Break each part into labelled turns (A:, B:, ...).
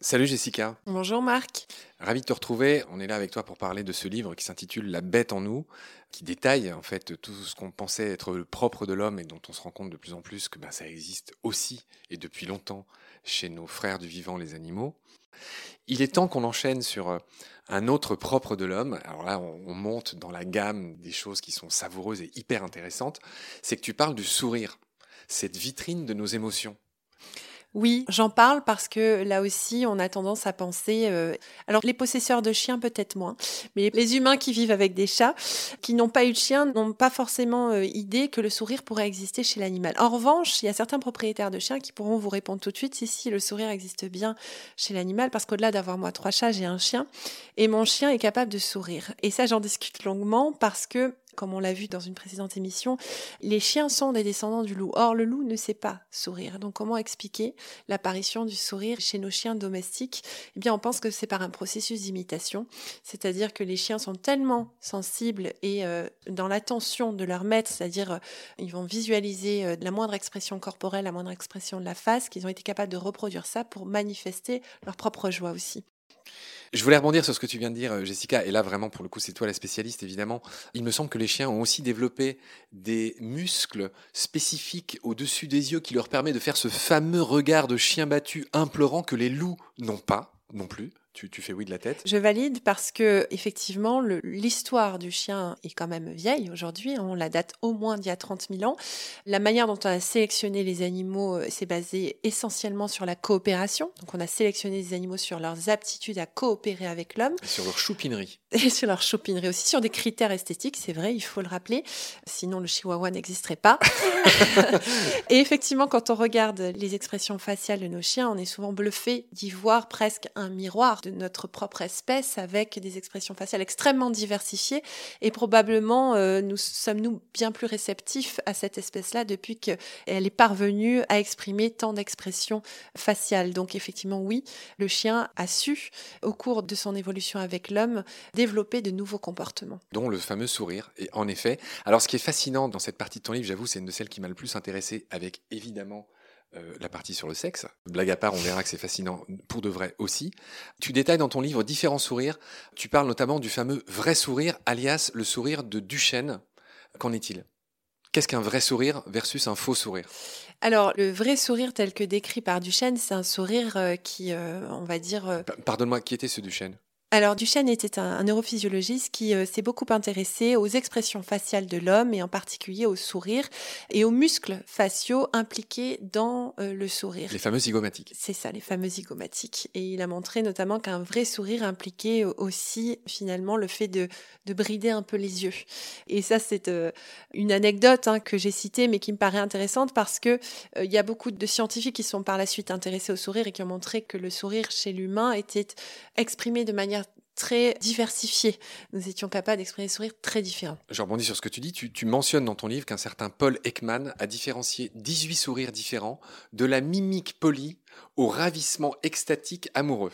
A: Salut Jessica.
B: Bonjour Marc.
A: Ravi de te retrouver. On est là avec toi pour parler de ce livre qui s'intitule La bête en nous, qui détaille en fait tout ce qu'on pensait être le propre de l'homme et dont on se rend compte de plus en plus que ben, ça existe aussi et depuis longtemps chez nos frères du vivant, les animaux. Il est temps qu'on enchaîne sur euh, un autre propre de l'homme. Alors là, on monte dans la gamme des choses qui sont savoureuses et hyper intéressantes. C'est que tu parles du sourire, cette vitrine de nos émotions.
B: Oui, j'en parle parce que là aussi, on a tendance à penser. Euh, alors, les possesseurs de chiens, peut-être moins, mais les humains qui vivent avec des chats, qui n'ont pas eu de chien, n'ont pas forcément euh, idée que le sourire pourrait exister chez l'animal. En revanche, il y a certains propriétaires de chiens qui pourront vous répondre tout de suite si, si le sourire existe bien chez l'animal, parce qu'au-delà d'avoir moi trois chats, j'ai un chien, et mon chien est capable de sourire. Et ça, j'en discute longuement parce que comme on l'a vu dans une précédente émission, les chiens sont des descendants du loup. Or, le loup ne sait pas sourire. Donc, comment expliquer l'apparition du sourire chez nos chiens domestiques? Eh bien, on pense que c'est par un processus d'imitation, c'est-à-dire que les chiens sont tellement sensibles et euh, dans l'attention de leur maître, c'est-à-dire euh, ils vont visualiser euh, la moindre expression corporelle, la moindre expression de la face, qu'ils ont été capables de reproduire ça pour manifester leur propre joie aussi.
A: Je voulais rebondir sur ce que tu viens de dire, Jessica, et là vraiment pour le coup c'est toi la spécialiste évidemment. Il me semble que les chiens ont aussi développé des muscles spécifiques au-dessus des yeux qui leur permet de faire ce fameux regard de chien battu implorant que les loups n'ont pas non plus. Tu, fais oui de la tête
B: Je valide parce que effectivement l'histoire du chien est quand même vieille aujourd'hui. On la date au moins d'il y a 30 000 ans. La manière dont on a sélectionné les animaux euh, s'est basée essentiellement sur la coopération. Donc on a sélectionné les animaux sur leurs aptitudes à coopérer avec l'homme.
A: Sur leur choupinerie.
B: Et sur leur choupinerie aussi, sur des critères esthétiques, c'est vrai, il faut le rappeler. Sinon le chihuahua n'existerait pas. Et effectivement, quand on regarde les expressions faciales de nos chiens, on est souvent bluffé d'y voir presque un miroir notre propre espèce avec des expressions faciales extrêmement diversifiées et probablement euh, nous sommes-nous bien plus réceptifs à cette espèce-là depuis qu'elle est parvenue à exprimer tant d'expressions faciales. Donc effectivement oui, le chien a su au cours de son évolution avec l'homme développer de nouveaux comportements.
A: Dont le fameux sourire. Et en effet, alors ce qui est fascinant dans cette partie de ton livre, j'avoue, c'est une de celles qui m'a le plus intéressé avec évidemment euh, la partie sur le sexe. Blague à part, on verra que c'est fascinant pour de vrai aussi. Tu détailles dans ton livre différents sourires. Tu parles notamment du fameux vrai sourire, alias le sourire de Duchesne. Qu'en est-il? Qu'est-ce qu'un vrai sourire versus un faux sourire?
B: Alors, le vrai sourire tel que décrit par Duchesne, c'est un sourire euh, qui, euh, on va dire...
A: Pardonne-moi, qui était ce Duchesne
B: alors, Duchesne était un, neurophysiologiste qui euh, s'est beaucoup intéressé aux expressions faciales de l'homme et en particulier au sourire et aux muscles faciaux impliqués dans euh, le sourire.
A: Les fameux zygomatiques.
B: C'est ça, les fameux zygomatiques. Et il a montré notamment qu'un vrai sourire impliquait aussi finalement le fait de, de brider un peu les yeux. Et ça, c'est euh, une anecdote hein, que j'ai citée mais qui me paraît intéressante parce que il y a beaucoup de scientifiques qui sont par la suite intéressés au sourire et qui ont montré que le sourire chez l'humain était exprimé de manière très diversifié. Nous étions capables d'exprimer des sourires très différents.
A: Je rebondis sur ce que tu dis. Tu, tu mentionnes dans ton livre qu'un certain Paul Ekman a différencié 18 sourires différents de la mimique polie au ravissement extatique amoureux.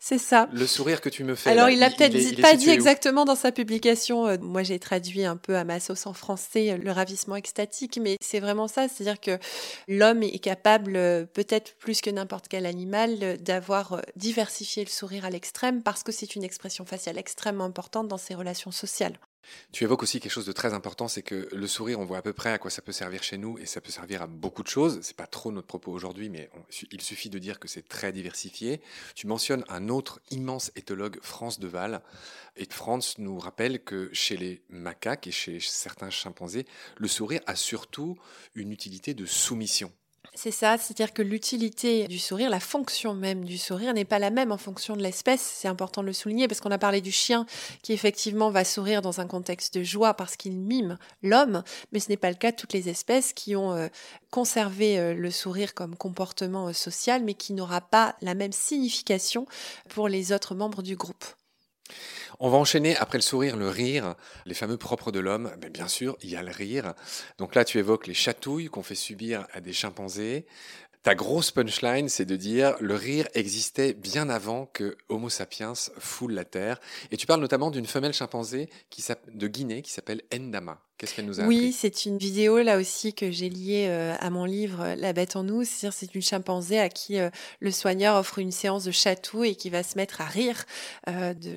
B: C'est ça.
A: Le sourire que tu me fais.
B: Alors, il l'a peut-être pas dit exactement dans sa publication. Euh, moi, j'ai traduit un peu à ma sauce en français euh, le ravissement extatique, mais c'est vraiment ça. C'est-à-dire que l'homme est capable, euh, peut-être plus que n'importe quel animal, d'avoir diversifié le sourire à l'extrême parce que c'est une expression faciale extrêmement importante dans ses relations sociales.
A: Tu évoques aussi quelque chose de très important, c'est que le sourire, on voit à peu près à quoi ça peut servir chez nous, et ça peut servir à beaucoup de choses. C'est pas trop notre propos aujourd'hui, mais il suffit de dire que c'est très diversifié. Tu mentionnes un autre immense éthologue, France Deval, et France nous rappelle que chez les macaques et chez certains chimpanzés, le sourire a surtout une utilité de soumission.
B: C'est ça, c'est-à-dire que l'utilité du sourire, la fonction même du sourire n'est pas la même en fonction de l'espèce. C'est important de le souligner parce qu'on a parlé du chien qui effectivement va sourire dans un contexte de joie parce qu'il mime l'homme, mais ce n'est pas le cas de toutes les espèces qui ont euh, conservé euh, le sourire comme comportement euh, social, mais qui n'aura pas la même signification pour les autres membres du groupe.
A: On va enchaîner après le sourire, le rire, les fameux propres de l'homme. Mais bien sûr, il y a le rire. Donc là, tu évoques les chatouilles qu'on fait subir à des chimpanzés. Ta grosse punchline, c'est de dire le rire existait bien avant que Homo sapiens foule la Terre. Et tu parles notamment d'une femelle chimpanzé de Guinée qui s'appelle Endama. Qu'est-ce qu'elle nous a
B: Oui, c'est une vidéo là aussi que j'ai liée euh, à mon livre euh, La bête en nous. C'est-à-dire c'est une chimpanzé à qui euh, le soigneur offre une séance de chatou et qui va se mettre à rire,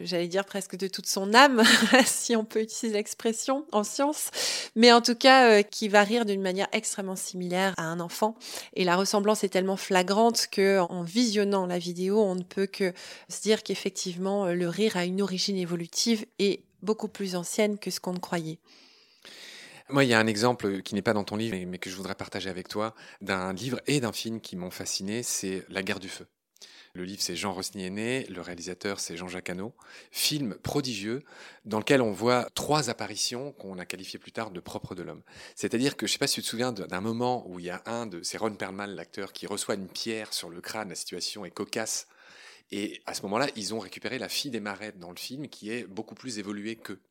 B: j'allais dire presque de toute son âme, si on peut utiliser l'expression en science, mais en tout cas qui va rire d'une manière extrêmement similaire à un enfant. Et la ressemblance est tellement flagrante que en visionnant la vidéo, on ne peut que se dire qu'effectivement le rire a une origine évolutive et beaucoup plus ancienne que ce qu'on ne croyait.
A: Moi, il y a un exemple qui n'est pas dans ton livre, mais que je voudrais partager avec toi, d'un livre et d'un film qui m'ont fasciné, c'est La guerre du feu. Le livre, c'est Jean Rosny-Aîné, le réalisateur, c'est Jean-Jacques Hano. Film prodigieux dans lequel on voit trois apparitions qu'on a qualifiées plus tard de propres de l'homme. C'est-à-dire que, je ne sais pas si tu te souviens d'un moment où il y a un de, c'est Ron Perlman, l'acteur, qui reçoit une pierre sur le crâne, la situation est cocasse. Et à ce moment-là, ils ont récupéré la fille des marais dans le film, qui est beaucoup plus évoluée qu'eux.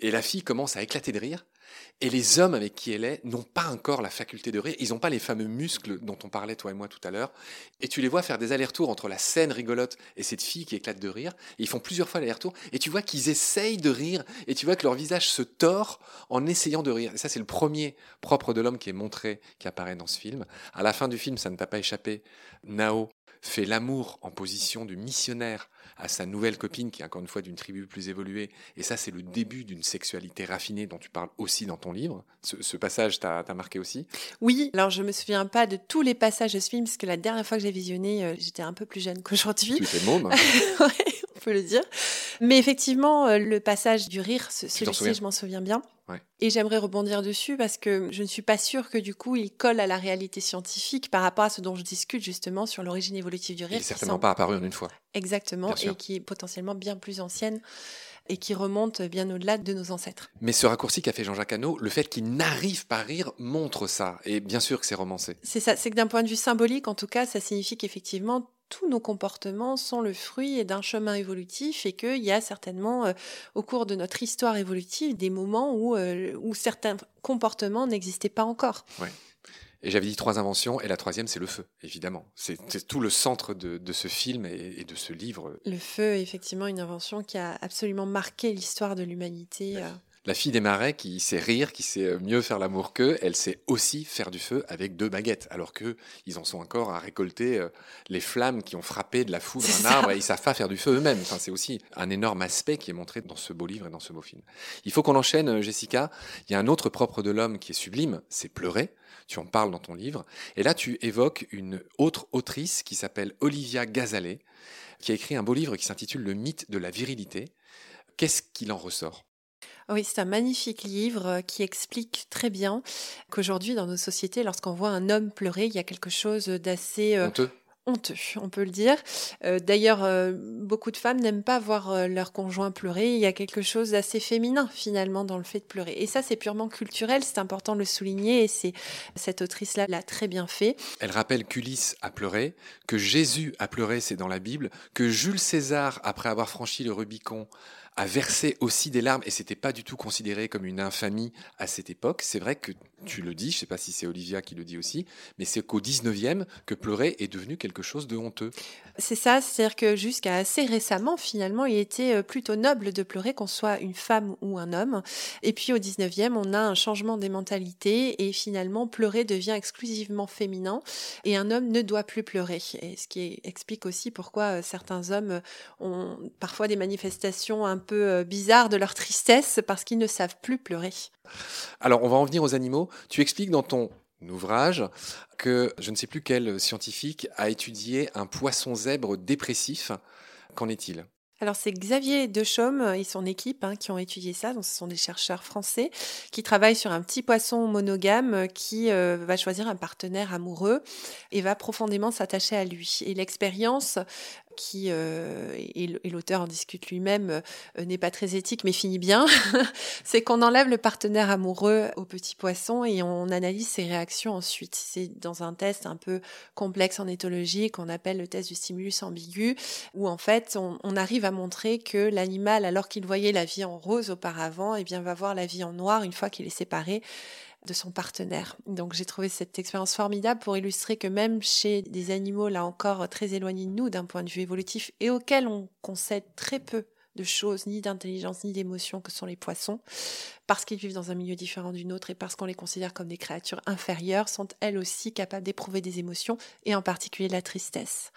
A: Et la fille commence à éclater de rire, et les hommes avec qui elle est n'ont pas encore la faculté de rire. Ils n'ont pas les fameux muscles dont on parlait, toi et moi, tout à l'heure. Et tu les vois faire des allers-retours entre la scène rigolote et cette fille qui éclate de rire. Ils font plusieurs fois l'aller-retour. Et tu vois qu'ils essayent de rire. Et tu vois que leur visage se tord en essayant de rire. Et ça, c'est le premier propre de l'homme qui est montré, qui apparaît dans ce film. À la fin du film, ça ne t'a pas échappé. Nao fait l'amour en position de missionnaire à sa nouvelle copine, qui est encore une fois d'une tribu plus évoluée. Et ça, c'est le début d'une sexualité raffinée dont tu parles aussi dans ton livre. Ce, passage t'a marqué aussi?
B: Oui, alors je me souviens pas de tous les passages de ce film, parce que la dernière fois que j'ai visionné, euh, j'étais un peu plus jeune qu'aujourd'hui.
A: Tu étais môme
B: on peut le dire. Mais effectivement, euh, le passage du rire, celui-ci, je m'en souviens bien. Et j'aimerais rebondir dessus parce que je ne suis pas sûre que du coup il colle à la réalité scientifique par rapport à ce dont je discute justement sur l'origine évolutive du rire.
A: Il n'est certainement pas apparu en une fois.
B: Exactement, et qui est potentiellement bien plus ancienne et qui remonte bien au-delà de nos ancêtres.
A: Mais ce raccourci qu'a fait Jean-Jacques Hano, le fait qu'il n'arrive pas à rire montre ça. Et bien sûr que c'est romancé.
B: C'est ça, c'est que d'un point de vue symbolique, en tout cas, ça signifie qu'effectivement, tous nos comportements sont le fruit d'un chemin évolutif et qu'il y a certainement euh, au cours de notre histoire évolutive des moments où, euh, où certains comportements n'existaient pas encore.
A: Ouais. Et j'avais dit trois inventions, et la troisième, c'est le feu, évidemment. C'est tout le centre de, de ce film et, de ce livre.
B: Le feu est effectivement une invention qui a absolument marqué l'histoire de l'humanité.
A: La fille des marais qui sait rire, qui sait mieux faire l'amour qu'eux, elle sait aussi faire du feu avec deux baguettes, alors que ils en sont encore à récolter euh, les flammes qui ont frappé de la foudre un arbre et ils savent pas faire du feu eux-mêmes. Enfin, c'est aussi un énorme aspect qui est montré dans ce beau livre et dans ce beau film. Il faut qu'on enchaîne, euh, Jessica. Il y a un autre propre de l'homme qui est sublime, c'est pleurer. Tu en parles dans ton livre. Et là, tu évoques une autre autrice qui s'appelle Olivia Gazalet, qui a écrit un beau livre qui s'intitule Le mythe de la virilité. Qu'est-ce qu'il en ressort?
B: Oui, c'est un magnifique livre euh, qui explique très bien qu'aujourd'hui, dans nos sociétés, lorsqu'on voit un homme pleurer, il y a quelque chose d'assez
A: euh, honteux
B: honteux, on peut le dire. Euh, d'ailleurs, euh, beaucoup de femmes n'aiment pas voir euh, leur conjoint pleurer. Il y a quelque chose d'assez féminin finalement dans le fait de pleurer. Et ça, c'est purement culturel, c'est important de le souligner et c'est cette autrice-là l'a très bien fait.
A: Elle rappelle qu'Ulysse a pleuré, que Jésus a pleuré, c'est dans la Bible, que Jules César, après avoir franchi le Rubicon, a versé aussi des larmes et c'était pas du tout considéré comme une infamie à cette époque. C'est vrai que tu le dis, je sais pas si c'est Olivia qui le dit aussi, mais c'est qu'au 19e que pleurer est devenu quelque chose de honteux.
B: C'est ça, c'est-à-dire que jusqu'à assez récemment, finalement, il était euh, plutôt noble de pleurer qu'on soit une femme ou un homme. Et puis au 19e, on a un changement des mentalités et finalement, pleurer devient exclusivement féminin et un homme ne doit plus pleurer. Et ce qui explique aussi pourquoi euh, certains hommes ont parfois des manifestations un peu euh, bizarres de leur tristesse parce qu'ils ne savent plus pleurer.
A: Alors, on va en venir aux animaux. Tu expliques dans ton ouvrage que je ne sais plus quel scientifique a étudié un poisson zèbre dépressif. Qu'en est-il?
B: Alors c'est Xavier Dechaume et son équipe hein, qui ont étudié ça. Donc ce sont des chercheurs français qui travaillent sur un petit poisson monogame qui euh, va choisir un partenaire amoureux et va profondément s'attacher à lui. Et l'expérience qui, euh, et l'auteur en discute lui-même, euh, n'est pas très éthique, mais finit bien, c'est qu'on enlève le partenaire amoureux au petit poisson et on analyse ses réactions ensuite. C'est dans un test un peu complexe en éthologie qu'on appelle le test du stimulus ambigu, où en fait on, arrive à montrer que l'animal, alors qu'il voyait la vie en rose auparavant, eh bien va voir la vie en noir une fois qu'il est séparé de son partenaire. Donc j'ai trouvé cette expérience formidable pour illustrer que même chez des animaux, là encore, très éloignés de nous d'un point de vue évolutif et auxquels on concède très peu de choses, ni d'intelligence, ni d'émotion que sont les poissons, parce qu'ils vivent dans un milieu différent du nôtre et parce qu'on les considère comme des créatures inférieures, sont elles aussi capables d'éprouver des émotions, et en particulier la tristesse.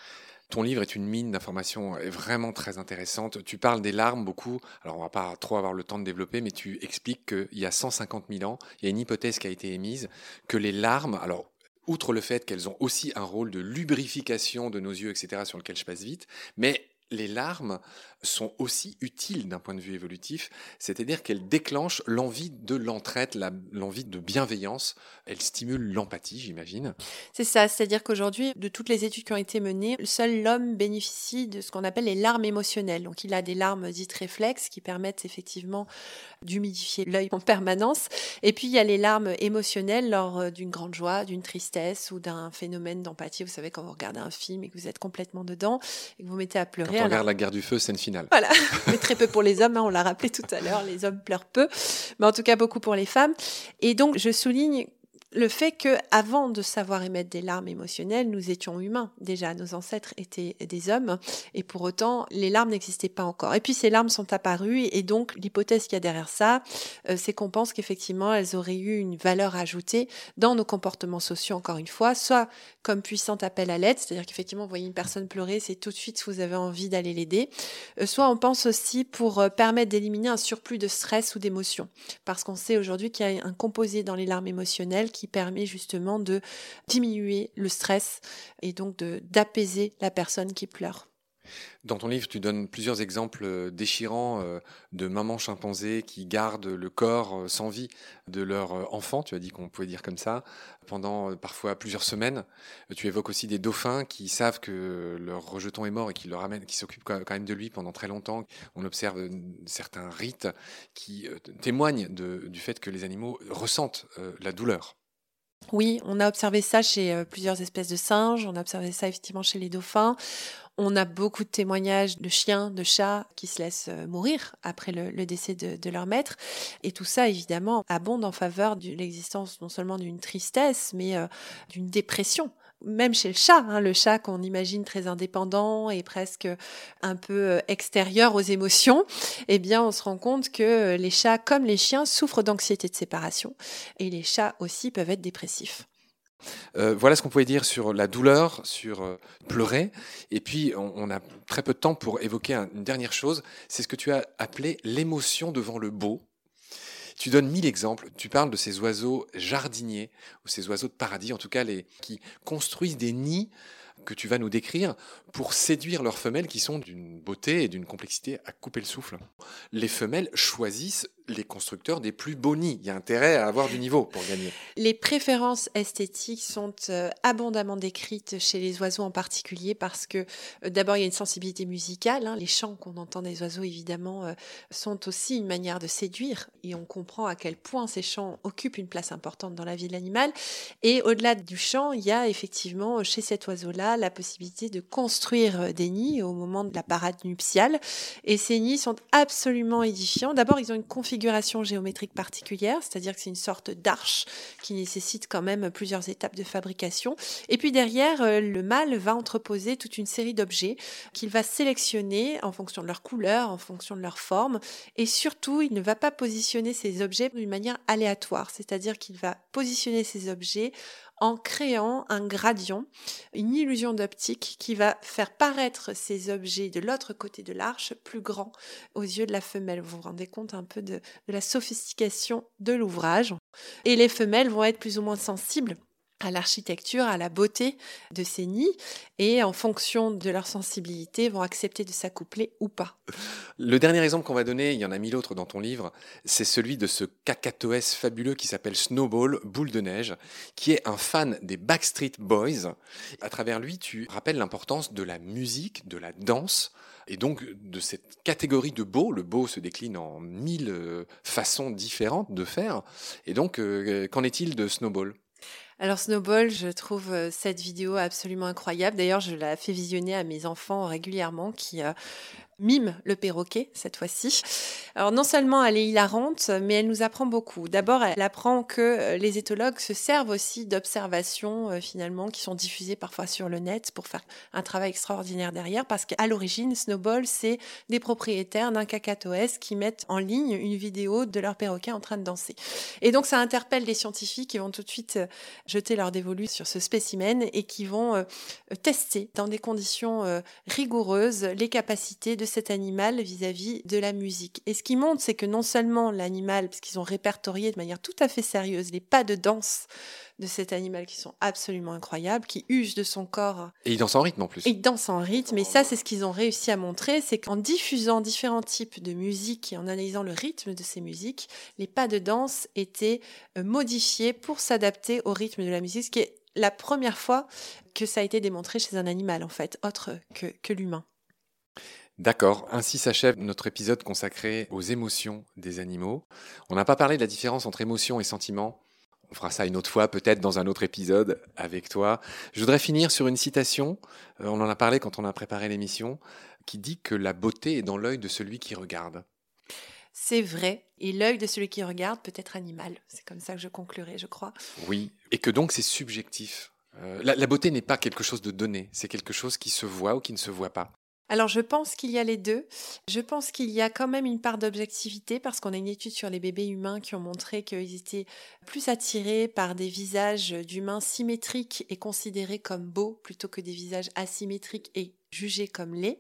A: Ton livre est une mine d'informations vraiment très intéressante. Tu parles des larmes beaucoup. Alors, on va pas trop avoir le temps de développer, mais tu expliques qu'il y a 150 000 ans, il y a une hypothèse qui a été émise que les larmes, alors outre le fait qu'elles ont aussi un rôle de lubrification de nos yeux, etc., sur lequel je passe vite, mais les larmes sont aussi utiles d'un point de vue évolutif, c'est-à-dire qu'elles déclenchent l'envie de l'entraide, l'envie de bienveillance, elles stimulent l'empathie, j'imagine.
B: C'est ça, c'est-à-dire qu'aujourd'hui, de toutes les études qui ont été menées, seul l'homme bénéficie de ce qu'on appelle les larmes émotionnelles. Donc il a des larmes dites réflexes qui permettent effectivement d'humidifier l'œil en permanence. Et puis il y a les larmes émotionnelles lors euh, d'une grande joie, d'une tristesse ou d'un phénomène d'empathie. Vous savez, quand vous regardez un film et que vous êtes complètement dedans et que vous mettez à pleurer.
A: Quand on regarde La guerre du feu, scène finale.
B: Voilà, mais très peu pour les hommes, hein, on l'a rappelé tout à l'heure, les hommes pleurent peu, mais en tout cas beaucoup pour les femmes. Et donc je souligne le fait que avant de savoir émettre des larmes émotionnelles, nous étions humains. Déjà, nos ancêtres étaient des hommes, et pour autant, les larmes n'existaient pas encore. Et puis, ces larmes sont apparues, et donc l'hypothèse qu'il y a derrière ça, euh, c'est qu'on pense qu'effectivement, elles auraient eu une valeur ajoutée dans nos comportements sociaux. Encore une fois, soit comme puissant appel à l'aide, c'est-à-dire qu'effectivement, vous voyez une personne pleurer, c'est tout de suite vous avez envie d'aller l'aider. Euh, soit on pense aussi pour euh, permettre d'éliminer un surplus de stress ou d'émotion, parce qu'on sait aujourd'hui qu'il y a un composé dans les larmes émotionnelles qui permet justement de diminuer le stress et donc d'apaiser la personne qui pleure.
A: Dans ton livre, tu donnes plusieurs exemples euh, déchirants euh, de mamans chimpanzés qui gardent le corps euh, sans vie de leur enfant, tu as dit qu'on pouvait dire comme ça, pendant parfois plusieurs semaines. Tu évoques aussi des dauphins qui savent que leur rejeton est mort et qui le ramènent, qui s'occupent quand même de lui pendant très longtemps. On observe certains rites qui témoignent du fait que les animaux ressentent la douleur.
B: Oui, on a observé ça chez euh, plusieurs espèces de singes, on a observé ça effectivement chez les dauphins. On a beaucoup de témoignages de chiens, de chats qui se laissent euh, mourir après le, décès de, leur maître. Et tout ça, évidemment, abonde en faveur de l'existence non seulement d'une tristesse, mais euh, d'une dépression même chez le chat, hein, le chat qu'on imagine très indépendant et presque un peu euh, extérieur aux émotions, eh bien, on se rend compte que les chats, comme les chiens, souffrent d'anxiété de séparation et les chats aussi peuvent être dépressifs.
A: Euh, voilà ce qu'on pouvait dire sur la douleur, sur euh, pleurer. Et puis, on, a très peu de temps pour évoquer une dernière chose. C'est ce que tu as appelé l'émotion devant le beau. Tu donnes mille exemples. Tu parles de ces oiseaux jardiniers, ou ces oiseaux de paradis, en tout cas, les, qui construisent des nids que tu vas nous décrire pour séduire leurs femelles qui sont d'une beauté et d'une complexité à couper le souffle. Les femelles choisissent les constructeurs des plus nids. Il y a intérêt à avoir du niveau pour gagner.
B: Les préférences esthétiques sont euh, abondamment décrites chez les oiseaux en particulier parce que euh, d'abord il y a une sensibilité musicale. Hein. Les chants qu'on entend des oiseaux évidemment euh, sont aussi une manière de séduire et on comprend à quel point ces chants occupent une place importante dans la vie de l'animal. Et au-delà du chant, il y a effectivement chez cet oiseau-là la possibilité de construire des nids au moment de la parade nuptiale. Et ces nids sont absolument édifiants. D'abord ils ont une configuration géométrique particulière, c'est-à-dire que c'est une sorte d'arche qui nécessite quand même plusieurs étapes de fabrication. Et puis derrière, euh, le mâle va entreposer toute une série d'objets qu'il va sélectionner en fonction de leur couleur, en fonction de leur forme. Et surtout, il ne va pas positionner ces objets d'une manière aléatoire, c'est-à-dire qu'il va positionner ces objets en créant un gradient, une illusion d'optique qui va faire paraître ces objets de l'autre côté de l'arche plus grands aux yeux de la femelle. Vous vous rendez compte un peu de, la sophistication de l'ouvrage. Et les femelles vont être plus ou moins sensibles à l'architecture, à la beauté de ces nids, et en fonction de leur sensibilité, vont accepter de s'accoupler ou pas.
A: Le dernier exemple qu'on va donner, il y en a mille autres dans ton livre, c'est celui de ce cacatoès fabuleux qui s'appelle Snowball, boule de neige, qui est un fan des Backstreet Boys. À travers lui, tu rappelles l'importance de la musique, de la danse, et donc de cette catégorie de beau. Le beau se décline en mille euh, façons différentes de faire. Et donc, euh, qu'en est-il de Snowball?
B: Alors Snowball, je trouve euh, cette vidéo absolument incroyable. D'ailleurs, je la fais visionner à mes enfants régulièrement qui euh, mime le perroquet cette fois-ci. Alors non seulement elle est hilarante, mais elle nous apprend beaucoup. D'abord, elle apprend que euh, les éthologues se servent aussi d'observations euh, finalement qui sont diffusées parfois sur le net pour faire un travail extraordinaire derrière, parce qu'à l'origine, Snowball, c'est des propriétaires d'un cacatoès qui mettent en ligne une vidéo de leur perroquet en train de danser. Et donc ça interpelle les scientifiques qui vont tout de suite euh, jeter leur dévolu sur ce spécimen et qui vont tester dans des conditions rigoureuses les capacités de cet animal vis-à-vis de la musique. Et ce qui montre, c'est que non seulement l'animal, parce qu'ils ont répertorié de manière tout à fait sérieuse les pas de danse de cet animal qui sont absolument incroyables, qui use de son corps.
A: Et il danse en rythme en plus.
B: Et il danse en rythme. Et ça, c'est ce qu'ils ont réussi à montrer, c'est qu'en diffusant différents types de musique et en analysant le rythme de ces musiques, les pas de danse étaient euh, modifiés pour s'adapter au rythme de la musique, ce qui est la première fois que ça a été démontré chez un animal, en fait, autre que, que l'humain.
A: D'accord, ainsi s'achève notre épisode consacré aux émotions des animaux. On n'a pas parlé de la différence entre émotion et sentiment. On fera ça une autre fois, peut-être dans un autre épisode avec toi. Je voudrais finir sur une citation, euh, on en a parlé quand on a préparé l'émission, qui dit que la beauté est dans l'œil de celui qui regarde.
B: C'est vrai, et l'œil de celui qui regarde peut être animal. C'est comme ça que je conclurai, je crois.
A: Oui, et que donc c'est subjectif. Euh, la beauté n'est pas quelque chose de donné, c'est quelque chose qui se voit ou qui ne se voit pas.
B: Alors je pense qu'il y a les deux. Je pense qu'il y a quand même une part d'objectivité parce qu'on a une étude sur les bébés humains qui ont montré qu'ils étaient plus attirés par des visages d'humains symétriques et considérés comme beaux plutôt que des visages asymétriques et jugés comme les.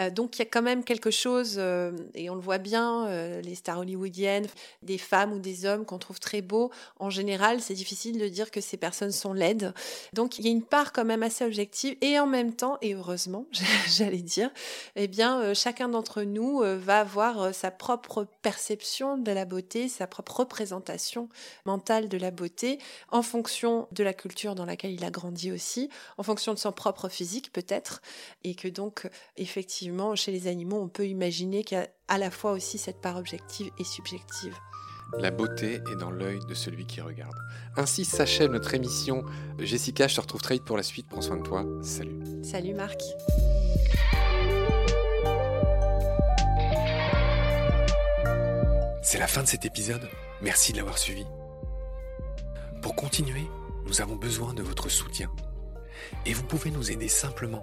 B: Euh, donc il y a quand même quelque chose, euh, et on le voit bien, euh, les stars hollywoodiennes, des femmes ou des hommes qu'on trouve très beaux, en général, c'est difficile de dire que ces personnes sont laides. Donc il y a une part quand même assez objective, et en même temps, et heureusement, j'allais dire, eh bien, chacun d'entre nous va avoir sa propre perception de la beauté, sa propre représentation mentale de la beauté, en fonction de la culture dans laquelle il a grandi aussi, en fonction de son propre physique peut-être, et que donc effectivement chez les animaux on peut imaginer qu'il y a à la fois aussi cette part objective et subjective.
A: La beauté est dans l'œil de celui qui regarde. Ainsi s'achève notre émission. Jessica, je te retrouve très vite pour la suite. Prends soin de toi. Salut.
B: Salut Marc.
A: C'est la fin de cet épisode. Merci de l'avoir suivi. Pour continuer, nous avons besoin de votre soutien. Et vous pouvez nous aider simplement,